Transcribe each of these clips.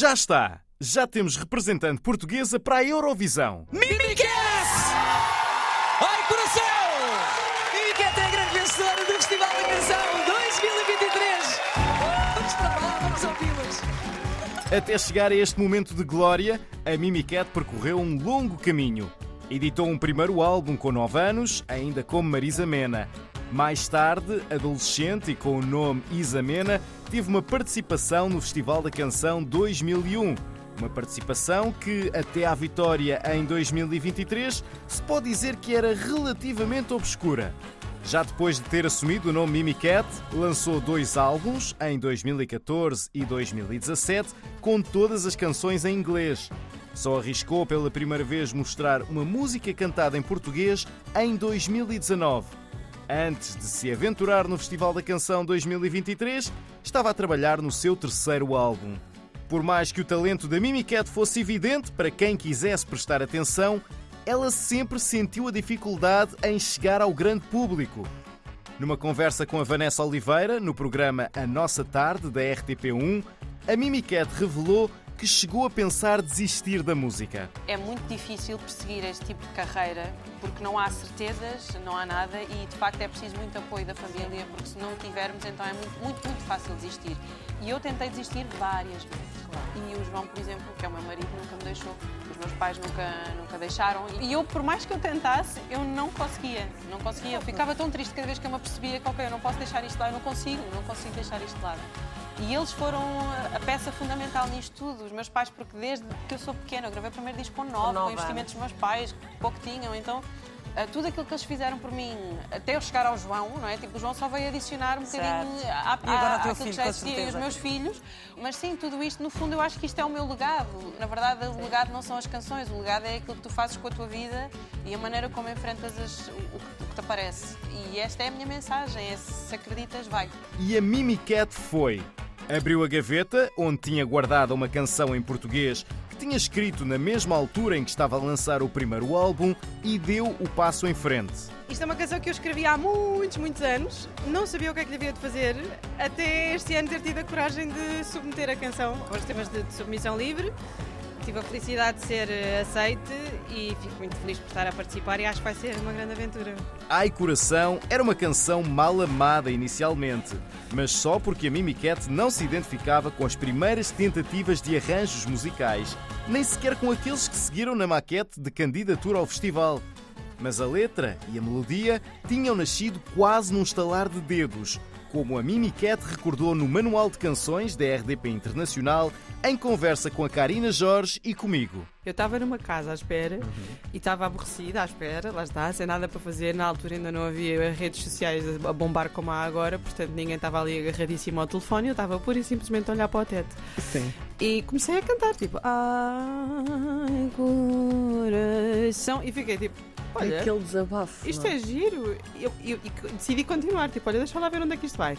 Já está! Já temos representante portuguesa para a Eurovisão. Mimiquete! Ai, coração! Mimiquete é a grande vencedora do Festival da Canção 2023! Vamos para lá, vamos ouvi-las! Até chegar a este momento de glória, a Mimicat percorreu um longo caminho. Editou um primeiro álbum com 9 anos, ainda como Marisa Mena. Mais tarde, adolescente e com o nome Isa Mena, teve uma participação no Festival da Canção 2001. Uma participação que, até à vitória em 2023, se pode dizer que era relativamente obscura. Já depois de ter assumido o nome Mimicat, lançou dois álbuns, em 2014 e 2017, com todas as canções em inglês. Só arriscou pela primeira vez mostrar uma música cantada em português em 2019. Antes de se aventurar no Festival da Canção 2023, estava a trabalhar no seu terceiro álbum. Por mais que o talento da Mimicat fosse evidente para quem quisesse prestar atenção, ela sempre sentiu a dificuldade em chegar ao grande público. Numa conversa com a Vanessa Oliveira, no programa A Nossa Tarde, da RTP1, a Mimicat revelou que chegou a pensar desistir da música. É muito difícil perseguir este tipo de carreira porque não há certezas, não há nada e de facto é preciso muito apoio da família porque se não tivermos então é muito, muito, muito fácil desistir. E eu tentei desistir várias vezes. E o João, por exemplo, que é o meu marido, nunca me deixou. Os meus pais nunca, nunca deixaram. E eu, por mais que eu tentasse, eu não conseguia. Não conseguia. Eu ficava tão triste cada vez que eu me apercebia que, ok, eu não posso deixar isto lá, eu não consigo, não consigo deixar isto de lado. E eles foram a peça fundamental nisto tudo. Os meus pais, porque desde que eu sou pequena, eu gravei o primeiro disco com nove, com investimentos dos meus pais, pouco tinham. Então, Uh, tudo aquilo que eles fizeram por mim, até eu chegar ao João, não é? Tipo, o João só veio adicionar um bocadinho à, e agora à, filho, que já existia e os meus filhos. Mas sim, tudo isto, no fundo, eu acho que isto é o meu legado. Na verdade, o legado não são as canções, o legado é aquilo que tu fazes com a tua vida e a maneira como enfrentas as, o, o, que te aparece. E esta é a minha mensagem: é se acreditas, vai. E a Mimicat foi. Abriu a gaveta, onde tinha guardado uma canção em português tinha escrito na mesma altura em que estava a lançar o primeiro álbum e deu o passo em frente. Isto é uma canção que eu escrevi há muitos, muitos anos. Não sabia o que é que devia de fazer, até este ano ter tido a coragem de submeter a canção aos temas de submissão livre. Tive a felicidade de ser aceite e fico muito feliz por estar a participar e acho que vai ser uma grande aventura. Ai Coração era uma canção mal amada inicialmente, mas só porque a Mimiquete não se identificava com as primeiras tentativas de arranjos musicais, nem sequer com aqueles que seguiram na maquete de candidatura ao festival. Mas a letra e a melodia tinham nascido quase num estalar de dedos, como a Mimiquete recordou no Manual de Canções da RDP Internacional, em conversa com a Karina Jorge e comigo. Eu estava numa casa à espera uhum. e estava aborrecida à espera, lá está, sem nada para fazer. Na altura ainda não havia redes sociais a bombar como há agora, portanto ninguém estava ali agarradíssimo ao telefone, eu estava pura e simplesmente a olhar para o teto. Sim. E comecei a cantar, tipo, ai coração, e fiquei tipo, Olha, aquele desabafo. Isto é giro. Eu, eu, eu, decidi continuar, tipo, olha, deixa lá ver onde é que isto vai.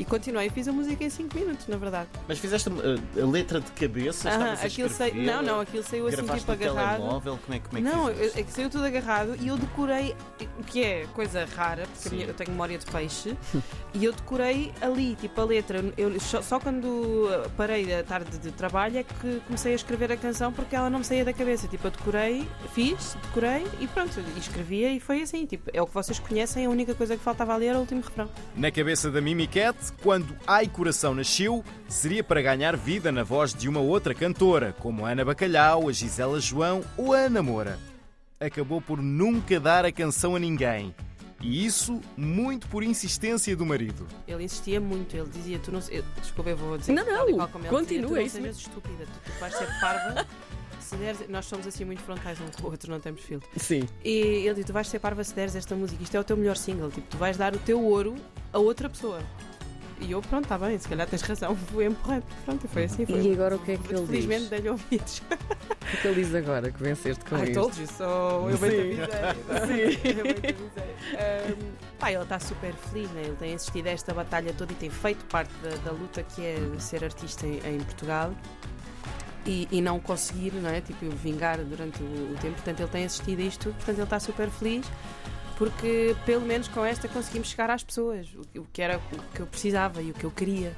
E continuei e fiz a música em 5 minutos, na verdade. Mas fizeste a, uh, a letra de cabeça? Ah, aquilo sei, não, não, aquilo saiu assim tipo agarrado. Telemóvel, como é, como é que não, é que saiu tudo agarrado e eu decorei, o que é coisa rara, porque minha, eu tenho memória de peixe, e eu decorei ali, tipo a letra. Eu, só, só quando parei a tarde de trabalho é que comecei a escrever a canção porque ela não me saía da cabeça. Tipo, eu decorei, fiz, decorei e pronto, e escrevia e foi assim. Tipo, é o que vocês conhecem, a única coisa que faltava ali era o último refrão. Na cabeça da Mimiquete, quando Ai Coração nasceu, seria para ganhar vida na voz de uma outra cantora, como a Ana Bacalhau, a Gisela João ou a Ana Moura. Acabou por nunca dar a canção a ninguém. E isso muito por insistência do marido. Ele insistia muito, ele dizia: Tu não. Eu, desculpa, eu vou dizer. Não, não, continua isso. Tu não sejas estúpida, tu, tu vais ser parva. se deres, nós somos assim muito frontais um com o outro, não temos filtro. Sim. E ele disse: Tu vais ser parva se deres esta música, isto é o teu melhor single, tipo, tu vais dar o teu ouro a outra pessoa. E eu, pronto, está bem, se calhar tens razão, fui empurrando. Pronto, foi assim. Foi. E agora o que é que ele Felizmente diz? dei-lhe ouvidos. O que ele diz agora que venceste com I isto? told you so. Eu bem te avisei. Sim. Eu bem te avisei. Um, pá, ele está super feliz, né? ele tem assistido a esta batalha toda e tem feito parte da, da luta que é ser artista em, em Portugal. E, e, não conseguir, não é? Tipo, vingar durante o, o tempo. Portanto, ele tem assistido a isto, portanto, ele está super feliz porque pelo menos com esta conseguimos chegar às pessoas, o, que era o que eu precisava e o que eu queria.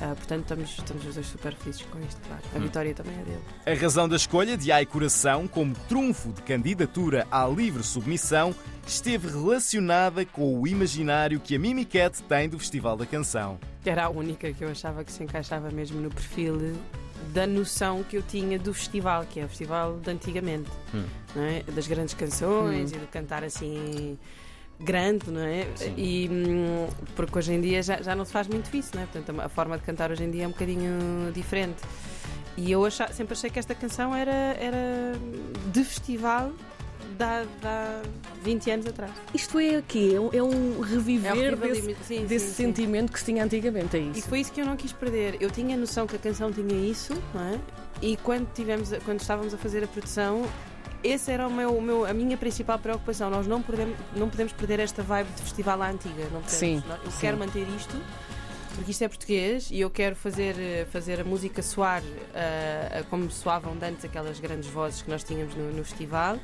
Ah, portanto, estamos, estamos os dois super felizes com isto, claro. A vitória também é dele. A razão da escolha de Ai Coração como trunfo de candidatura à livre submissão esteve relacionada com o imaginário que a Mimicat tem do Festival da Canção. Era a única que eu achava que se encaixava mesmo no perfil da noção que eu tinha do festival, que é o festival de antigamente, não é? das grandes canções e de cantar assim grande, não é? E hum, porque hoje em dia já, já não se faz muito isso, não é? Portanto, a forma de cantar hoje em dia é um bocadinho diferente. E eu acha- sempre achei que esta canção era, era de festival da, da 20 anos atrás. Isto é aqui, é um, é um reviver É desse, de- sim, desse sim, sentimento que se tinha antigamente, é E isso. foi isso que eu não quis perder. Eu tinha a noção que a canção tinha isso, não é? E quando, tivemos, quando estávamos a fazer a produção, esse era o meu, o meu- a minha principal preocupação. Nós não podemos, não podemos perder esta vibe de festival à antiga. Não podemos. Sim, Eu sim. quero manter isto. Porque isto é português e eu quero fazer, fazer a música soar ah, como soavam de antes aquelas grandes vozes que nós tínhamos no, no festival,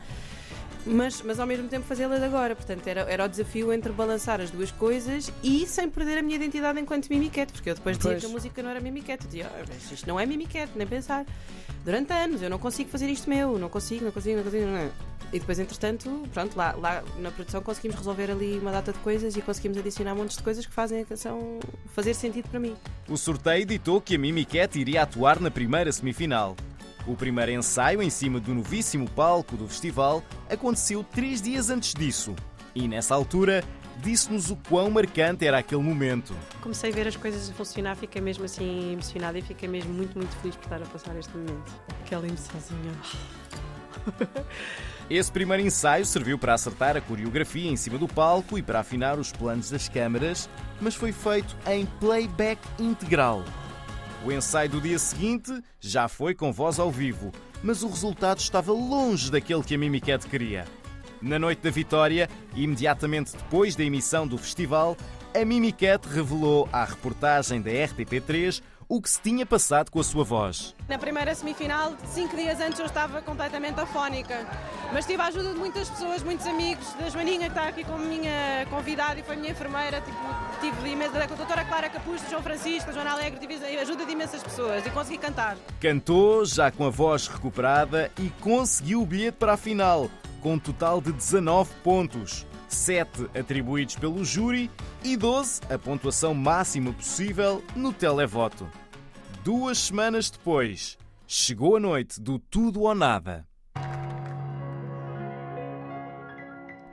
mas, mas ao mesmo tempo fazê-la de agora. Portanto, era, era o desafio entre balançar as duas coisas e sem perder a minha identidade enquanto mimiquete, porque eu depois dizia Pois. que a música não era mimiquete. Eu dizia, "Ah, mas isto não é mimiquete, nem pensar. Durante anos, eu não consigo fazer isto meu, não consigo, não consigo, não consigo. Não. E depois, entretanto, pronto, lá, lá na produção conseguimos resolver ali uma data de coisas e conseguimos adicionar montes de coisas que fazem a canção fazer sentido para mim. O sorteio ditou que a Mimicat iria atuar na primeira semifinal. O primeiro ensaio em cima do novíssimo palco do festival aconteceu três dias antes disso. E nessa altura, disse-nos o quão marcante era aquele momento. Comecei a ver as coisas a funcionar, fiquei mesmo assim emocionada e fiquei mesmo muito, muito feliz por estar a passar este momento. Aquela emoçãozinha. Esse primeiro ensaio serviu para acertar a coreografia em cima do palco e para afinar os planos das câmaras, mas foi feito em playback integral. O ensaio do dia seguinte já foi com voz ao vivo, mas o resultado estava longe daquele que a Mimicat queria. Na noite da vitória, imediatamente depois da emissão do festival, a Mimicat revelou à reportagem da RTP3 o que se tinha passado com a sua voz. Na primeira semifinal, cinco dias antes, eu estava completamente afónica. Mas tive a ajuda de muitas pessoas, muitos amigos, da Joaninha, que está aqui como minha convidada e foi minha enfermeira. Tipo, tive imensa, da doutora Clara Capucho, João Francisco, da Joana Alegre, tive a ajuda de imensas pessoas e consegui cantar. Cantou, já com a voz recuperada, e conseguiu o bilhete para a final, com um total de 19 pontos. 7 atribuídos pelo júri e 12 a pontuação máxima possível no televoto. Duas semanas depois, chegou a noite do tudo ou nada.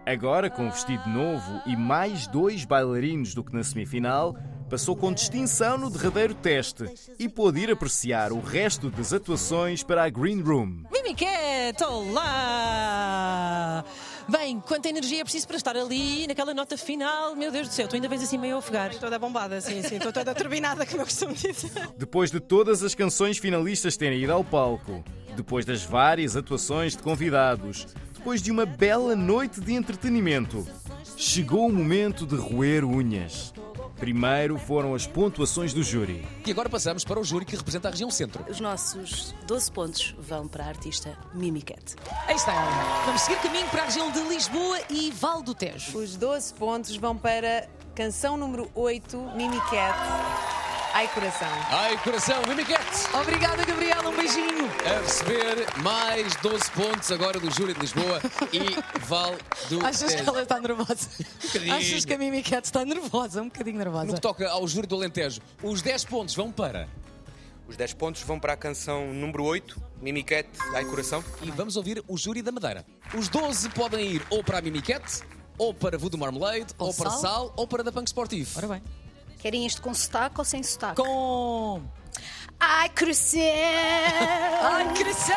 Agora, com um vestido novo e mais dois bailarinos do que na semifinal, passou com distinção no derradeiro teste e pôde ir apreciar o resto das atuações para a Green Room. Mimiquete, olá! Bem, quanta energia é preciso para estar ali naquela nota final? Meu Deus do céu, tu ainda vens assim meio a ofegar. Estou toda bombada, sim, sim, estou toda turbinada, como eu costumo dizer. Depois de todas as canções finalistas terem ido ao palco, depois das várias atuações de convidados, depois de uma bela noite de entretenimento, chegou o momento de roer unhas. Primeiro foram as pontuações do júri. E agora passamos para o júri que representa a região centro. Os nossos 12 pontos vão para a artista Mimicat. Aí está. Vamos seguir caminho para a região de Lisboa e Val do Tejo. Os 12 pontos vão para canção número 8, Mimicat. Ai coração. Ai, coração, Mimiquete! Obrigada, Gabriela. Um beijinho. A receber mais 12 pontos agora do júri de Lisboa e Val do Achas que ela está nervosa? bocadinho. Achas que a Mimiquete está nervosa? Um bocadinho No nervosa. que toca ao júri do Alentejo, os 10 pontos vão para. Os 10 pontos vão para a canção número 8, Mimiquete, Ai Coração. E vamos ouvir o júri da Madeira. Os 12 podem ir ou para a Mimiquete, ou para Voodoo Marmalade, ou, Ou para Sal. Sal, ou para da Punk Sportivo. Ora bem. Querem isto com sotaque ou sem sotaque? Com. Ai, cresceu! Ai, cresceu!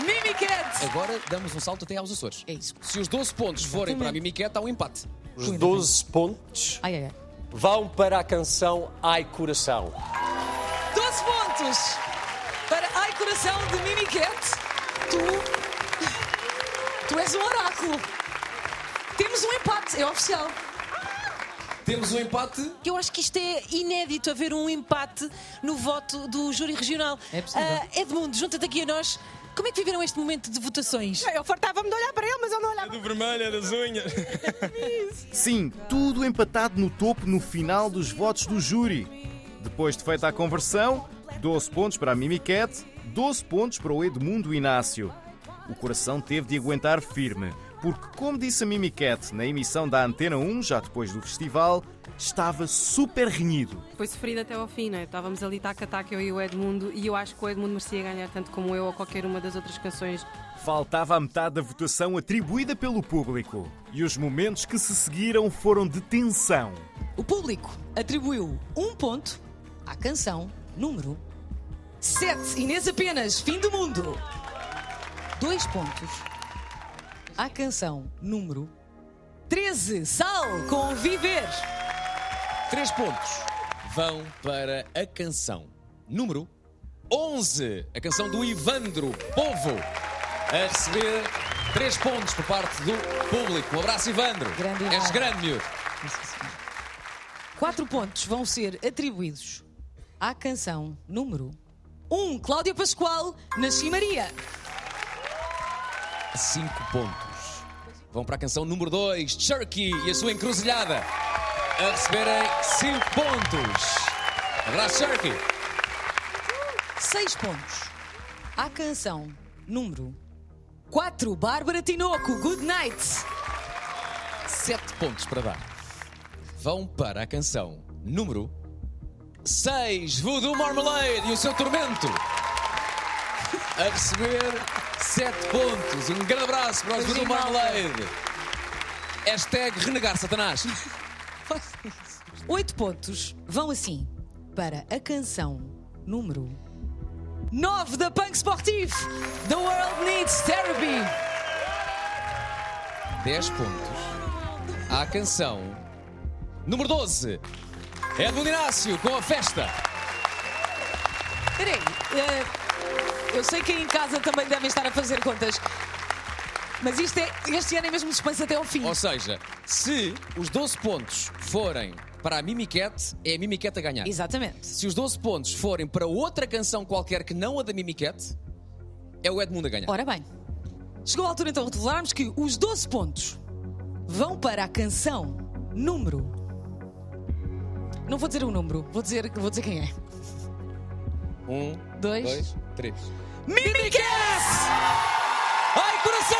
Mimiquete! Agora damos um salto até aos Açores. É isso. Se os 12 pontos forem para a Mimiquete, há um empate. Os 12 pontos Ai, ai, ai. vão para a canção Ai Coração. 12 pontos para Ai Coração de Mimiquete. Tu. Tu és um oráculo. Temos um empate, é oficial. Temos um empate. Eu acho que isto é inédito haver um empate no voto do júri regional. É possível. Ah, Edmundo, junta-te aqui a nós. Como é que viveram este momento de votações? Eu fartava-me de olhar para ele, mas ele não olhava. Do vermelho, é das unhas. Sim, tudo empatado no topo no final dos votos do júri. Depois de feita a conversão, 12 pontos para a Mimiquete, 12 pontos para o Edmundo Inácio. O coração teve de aguentar firme, porque, como disse a Mimiquete na emissão da Antena 1, já depois do festival, estava super renhido. Foi sofrido até ao fim, não é? Estávamos ali tac a tac, eu e o Edmundo, e eu acho que o Edmundo merecia ganhar tanto como eu ou qualquer uma das outras canções. Faltava a metade da votação atribuída pelo público. E os momentos que se seguiram foram de tensão. O público atribuiu um ponto à canção número 7. Inês apenas, fim do mundo. Dois pontos à canção número 13. Sal com Viver. Três pontos vão para a canção número 11. A canção do Ivandro Povo. A receber três pontos por parte do público. Um abraço, Ivandro. Grande És grande, miúdo. Quatro pontos vão ser atribuídos à canção número 1. Cláudia Pascoal, Nasci Maria. Cinco pontos vão para a canção número 2, Cherky e a sua encruzilhada. A receberem cinco pontos. Abraço, Cherky. Seis pontos à canção número 4. Bárbara Tinoco, Good Night. Sete pontos para dar. Vão para a canção número 6, Voodoo Marmalade e o seu tormento. A receber sete pontos. Um grande abraço para os malta. Marmalade. Hashtag renegar Satanás. Oito pontos vão assim para a canção número 9 da Punk Sportif. The World Needs Therapy. 10 pontos à canção número 12. Edmundo Inácio com a festa. Peraí, eh, eu sei que aí em casa também devem estar a fazer contas. Mas isto é, este ano é mesmo suspense até ao fim. Ou seja, se os 12 pontos forem para a Mimiquete, é a Mimiquete a ganhar. Exatamente. Se os 12 pontos forem para outra canção qualquer que não a da Mimiquete, é o Edmundo a ganhar. Ora bem, chegou a altura então de revelarmos que os 12 pontos vão para a canção número. Não vou dizer o número, vou dizer, vou dizer quem é. Um, Dois. dois três. Mimiquete! Ai, coração!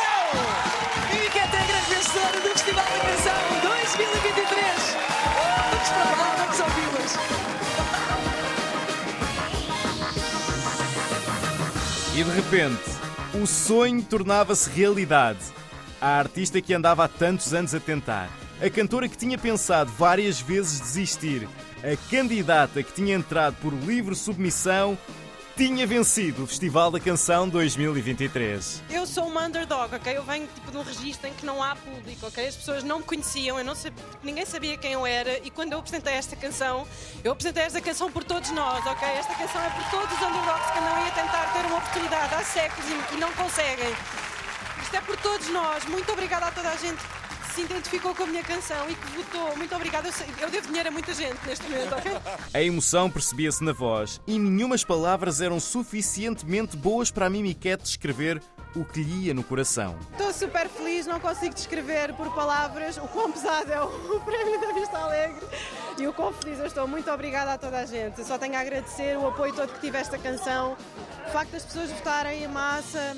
Mimiquete é a grande vencedora do Festival da Canção 2023! Vamos para lá, vamos ouvi-las! E de repente, o sonho tornava-se realidade. A artista que andava há tantos anos a tentar, a cantora que tinha pensado várias vezes desistir, a candidata que tinha entrado por livre submissão, tinha vencido o Festival da Canção 2023. Eu sou uma underdog, ok? Eu venho tipo, de um registro em que não há público, ok? As pessoas não me conheciam, eu não sabia, ninguém sabia quem eu era e quando eu apresentei esta canção, eu apresentei esta canção por todos nós, ok? Esta canção é por todos os underdogs que andam aí a tentar ter uma oportunidade há séculos e, e não conseguem. Isto é por todos nós. Muito obrigada a toda a gente se identificou com a minha canção e que votou. Muito obrigada. Eu, sei- eu devo dinheiro a muita gente neste momento, ok? A emoção percebia-se na voz e nenhumas palavras eram suficientemente boas para a Mimiquete descrever o que lhe ia no coração. Estou super feliz, não consigo descrever por palavras o quão pesado é o prémio da Vista Alegre e o quão feliz eu estou. Muito obrigada a toda a gente. Eu só tenho a agradecer o apoio todo que tive a esta canção, o facto das pessoas votarem em massa.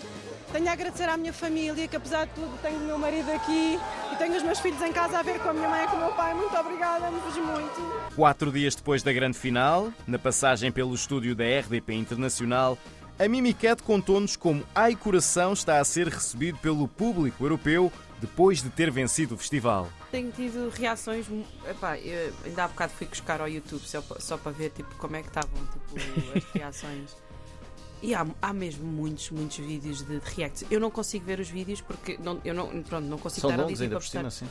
Tenho a agradecer à minha família, que apesar de tudo tenho o meu marido aqui tenho os meus filhos em casa a ver com a minha mãe e com o meu pai. Muito obrigada, amo-vos muito. Quatro dias depois da grande final, na passagem pelo estúdio da RDP Internacional, a Mimiquete contou-nos como Ai Coração está a ser recebido pelo público europeu depois de ter vencido o festival. Tenho tido reações. Epá, eu ainda há bocado fui buscar ao YouTube só, só para ver tipo, como é que estavam tipo, as reações. E há, há mesmo muitos, muitos vídeos de, de reacts. Eu não consigo ver os vídeos porque não, eu não, pronto, não consigo São estar ali longos tipo, ainda a por cima, sim.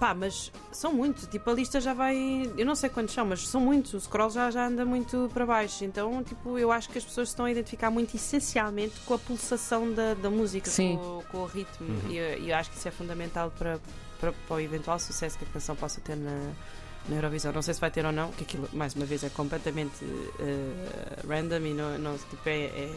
Pá, mas são muitos. Tipo, a lista já vai. Eu não sei quantos são, mas são muitos. O scroll já, já anda muito para baixo. Então, tipo, eu acho que as pessoas se estão a identificar muito essencialmente com a pulsação da, da música, Sim. Com, com o ritmo. Uhum. E eu, eu acho que isso é fundamental para, para, para o eventual sucesso que a canção possa ter na, na Eurovisão. Não sei se vai ter ou não, que aquilo, mais uma vez, é completamente eh, random e não, não, tipo, é, é,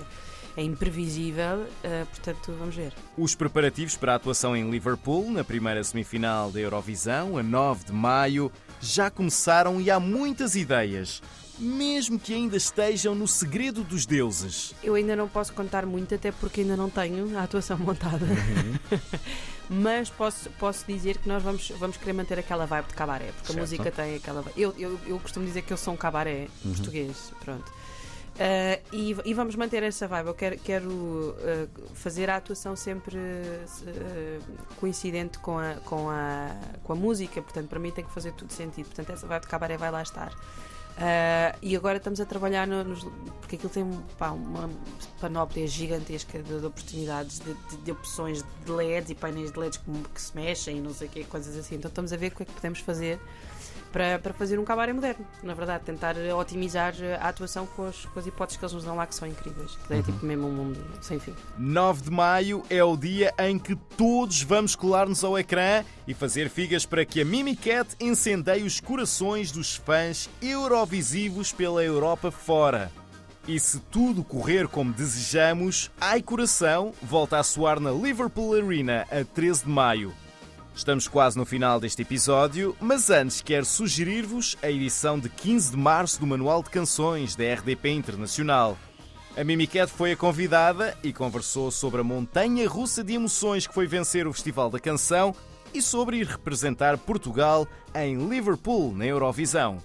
é imprevisível. eh, portanto, vamos ver. Os preparativos para a atuação em Liverpool, na primeira semifinal da Eurovisão, a 9 de maio, já começaram e há muitas ideias. mesmo que ainda estejam no segredo dos deuses. Eu ainda não posso contar muito, até porque ainda não tenho a atuação montada. Uhum. Mas posso, posso dizer que nós vamos, vamos querer manter aquela vibe de cabaré, porque Certo. a música tem aquela vibe. Eu, eu, eu costumo dizer que eu sou um cabaré Uhum. português, pronto. Ah, e, e vamos manter essa vibe. Eu quero, quero ah, fazer a atuação sempre ah, coincidente com a, com, a, com a música, portanto, para mim tem que fazer tudo sentido. Portanto, essa vibe de cabaré vai lá estar. Ah, e agora estamos a trabalhar no- nos. porque aquilo tem pá, uma panóplia gigantesca de, de oportunidades, de, de- de opções de LEDs e painéis de LEDs que, que se mexem e não sei o que, coisas assim. Então estamos a ver o que é que podemos fazer para, para fazer um cabaré moderno. Na verdade, tentar otimizar a atuação com as, com as hipóteses que eles nos dão lá que são incríveis. Que é tipo mesmo um mundo sem fim. 9 de maio é o dia em que todos vamos colar-nos ao ecrã e fazer figas para que a Mimicat incendeie os corações dos fãs eurovisivos pela Europa fora. E se tudo correr como desejamos, Ai Coração volta a soar na Liverpool Arena a 13 de maio. Estamos quase no final deste episódio, mas antes quero sugerir-vos a edição de 15 de março do Manual de Canções da RDP Internacional. A Mimicat foi a convidada e conversou sobre a montanha russa de emoções que foi vencer o Festival da Canção e sobre ir representar Portugal em Liverpool, na Eurovisão.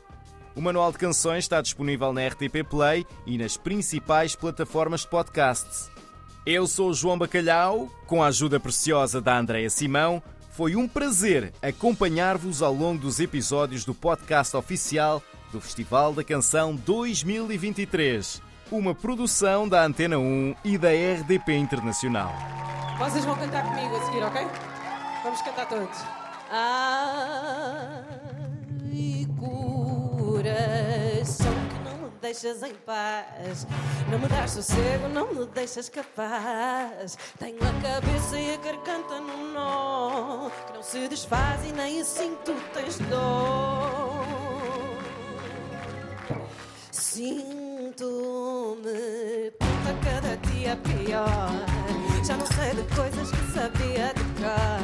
O Manual de Canções está disponível na RTP Play e nas principais plataformas de podcasts. Eu sou o João Bacalhau, com a ajuda preciosa da Andreia Simão. Foi um prazer acompanhar-vos ao longo dos episódios do podcast oficial do Festival da Canção 2023. Uma produção da Antena 1 e da RDP Internacional. Vocês vão cantar comigo a seguir, ok? Vamos cantar todos. Ai, coração que não me deixas em paz. Não me das sossego, não me deixas capaz. Tenho a cabeça e a garganta num nó que não se desfaz e nem assim tu tens dor. Sinto-me puta cada dia pior. Já não sei de coisas que sabia de cá.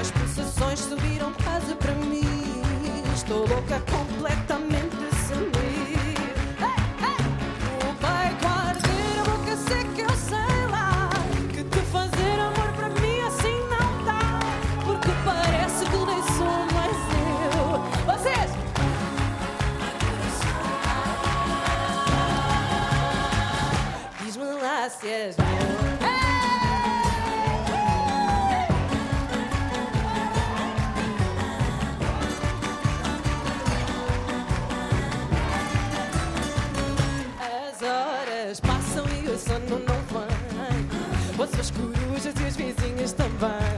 As pulsações subiram quase para mim. Estou louca completamente és meu. As horas passam e o sono não vem. Ouço as corujas e as vizinhas também.